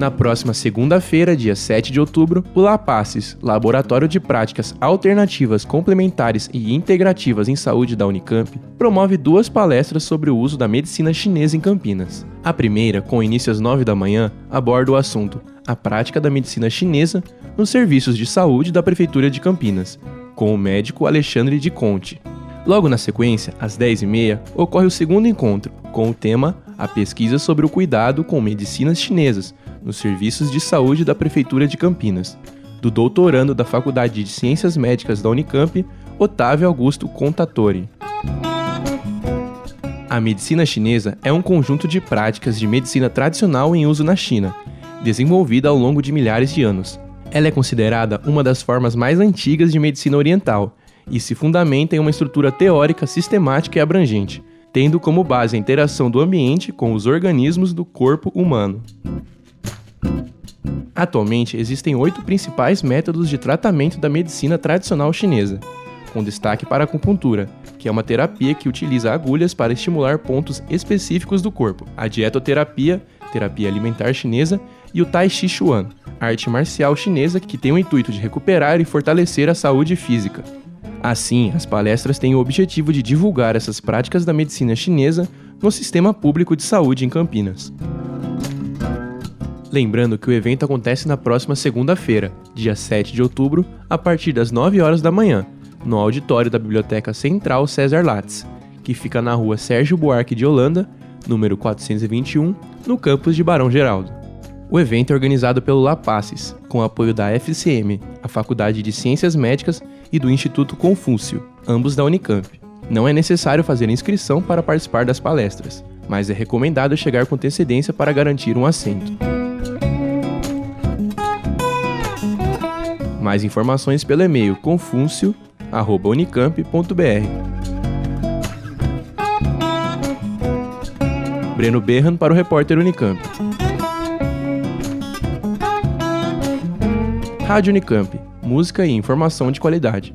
Na próxima segunda-feira, dia 7 de outubro, o LAPACES, Laboratório de Práticas Alternativas Complementares e Integrativas em Saúde da Unicamp, promove duas palestras sobre o uso da medicina chinesa em Campinas. A primeira, com início às 9 da manhã, aborda o assunto A Prática da Medicina Chinesa nos Serviços de Saúde da Prefeitura de Campinas, com o médico Alexandre de Conte. Logo na sequência, às 10h30, ocorre o segundo encontro, com o tema A Pesquisa sobre o Cuidado com Medicinas Chinesas, nos serviços de saúde da Prefeitura de Campinas, do doutorando da Faculdade de Ciências Médicas da Unicamp, Otávio Augusto Contatori. A medicina chinesa é um conjunto de práticas de medicina tradicional em uso na China, desenvolvida ao longo de milhares de anos. Ela é considerada uma das formas mais antigas de medicina oriental e se fundamenta em uma estrutura teórica sistemática e abrangente, tendo como base a interação do ambiente com os organismos do corpo humano. Atualmente, existem oito principais métodos de tratamento da medicina tradicional chinesa, com destaque para a acupuntura, que é uma terapia que utiliza agulhas para estimular pontos específicos do corpo, a dietoterapia, terapia alimentar chinesa, e o Tai Chi Chuan, arte marcial chinesa que tem o intuito de recuperar e fortalecer a saúde física. Assim, as palestras têm o objetivo de divulgar essas práticas da medicina chinesa no sistema público de saúde em Campinas. Lembrando que o evento acontece na próxima segunda-feira, dia 7 de outubro, a partir das 9 horas da manhã, no auditório da Biblioteca Central César Lattes, que fica na rua Sérgio Buarque de Holanda, número 421, no campus de Barão Geraldo. O evento é organizado pelo LAPACES, com apoio da FCM, a Faculdade de Ciências Médicas, e do Instituto Confúcio, ambos da Unicamp. Não é necessário fazer inscrição para participar das palestras, mas é recomendado chegar com antecedência para garantir um assento. Mais informações pelo e-mail confúncio.unicamp.br. Breno Berran para o repórter Unicamp. Rádio Unicamp. Música e informação de qualidade.